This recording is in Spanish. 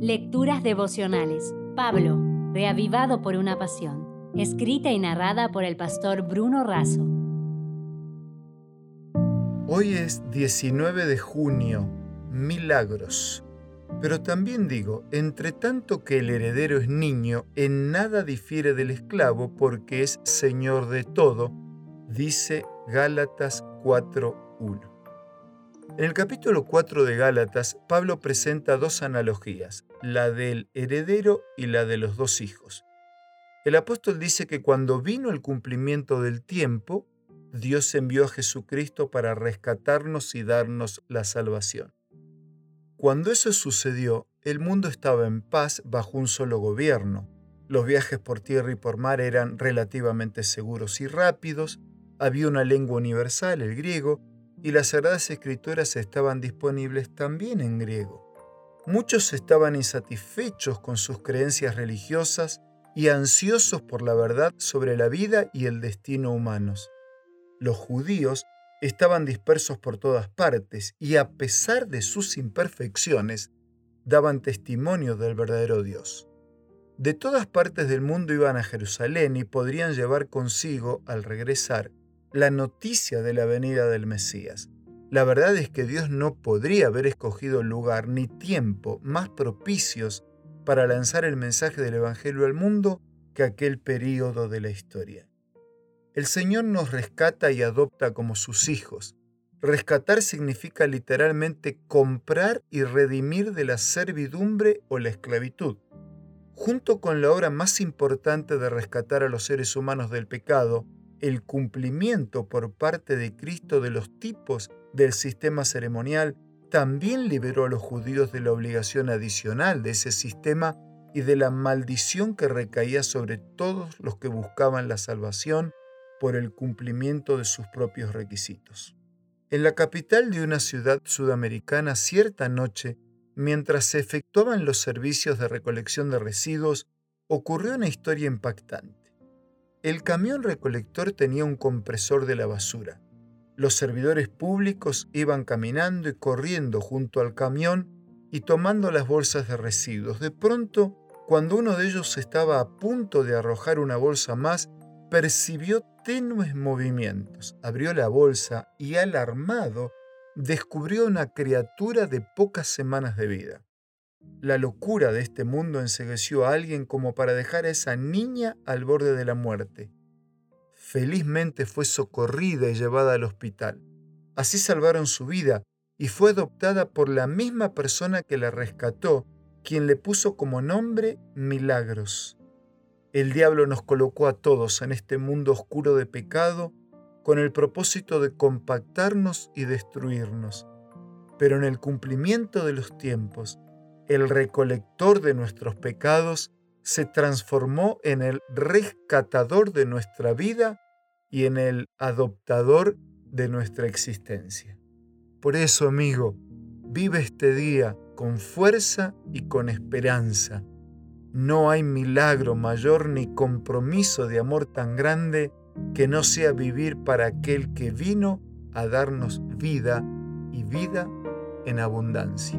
Lecturas devocionales. Pablo, reavivado por una pasión. Escrita y narrada por el pastor Bruno Razo. Hoy es 19 de junio, milagros. Pero también digo, entre tanto que el heredero es niño, en nada difiere del esclavo porque es señor de todo, dice Gálatas 4.1. En el capítulo 4 de Gálatas, Pablo presenta dos analogías, la del heredero y la de los dos hijos. El apóstol dice que cuando vino el cumplimiento del tiempo, Dios envió a Jesucristo para rescatarnos y darnos la salvación. Cuando eso sucedió, el mundo estaba en paz bajo un solo gobierno. Los viajes por tierra y por mar eran relativamente seguros y rápidos, había una lengua universal, el griego, y las Sagradas Escrituras estaban disponibles también en griego. Muchos estaban insatisfechos con sus creencias religiosas y ansiosos por la verdad sobre la vida y el destino humanos. Los judíos estaban dispersos por todas partes y a pesar de sus imperfecciones, daban testimonio del verdadero Dios. De todas partes del mundo iban a Jerusalén y podrían llevar consigo, al regresar, la noticia de la venida del Mesías. La verdad es que Dios no podría haber escogido lugar ni tiempo más propicios para lanzar el mensaje del Evangelio al mundo que aquel período de la historia. El Señor nos rescata y adopta como sus hijos. Rescatar significa literalmente comprar y redimir de la servidumbre o la esclavitud. Junto con la obra más importante de rescatar a los seres humanos del pecado, el cumplimiento por parte de Cristo de los tipos del sistema ceremonial también liberó a los judíos de la obligación adicional de ese sistema y de la maldición que recaía sobre todos los que buscaban la salvación por el cumplimiento de sus propios requisitos. En la capital de una ciudad sudamericana cierta noche, mientras se efectuaban los servicios de recolección de residuos, ocurrió una historia impactante. El camión recolector tenía un compresor de la basura. Los servidores públicos iban caminando y corriendo junto al camión y tomando las bolsas de residuos. De pronto, cuando uno de ellos estaba a punto de arrojar una bolsa más, percibió tenues movimientos. Abrió la bolsa y alarmado descubrió una criatura de pocas semanas de vida. La locura de este mundo ensegueció a alguien como para dejar a esa niña al borde de la muerte. Felizmente fue socorrida y llevada al hospital. Así salvaron su vida y fue adoptada por la misma persona que la rescató, quien le puso como nombre Milagros. El diablo nos colocó a todos en este mundo oscuro de pecado con el propósito de compactarnos y destruirnos. Pero en el cumplimiento de los tiempos, el recolector de nuestros pecados, se transformó en el rescatador de nuestra vida y en el adoptador de nuestra existencia. Por eso, amigo, vive este día con fuerza y con esperanza. No hay milagro mayor ni compromiso de amor tan grande que no sea vivir para aquel que vino a darnos vida y vida en abundancia.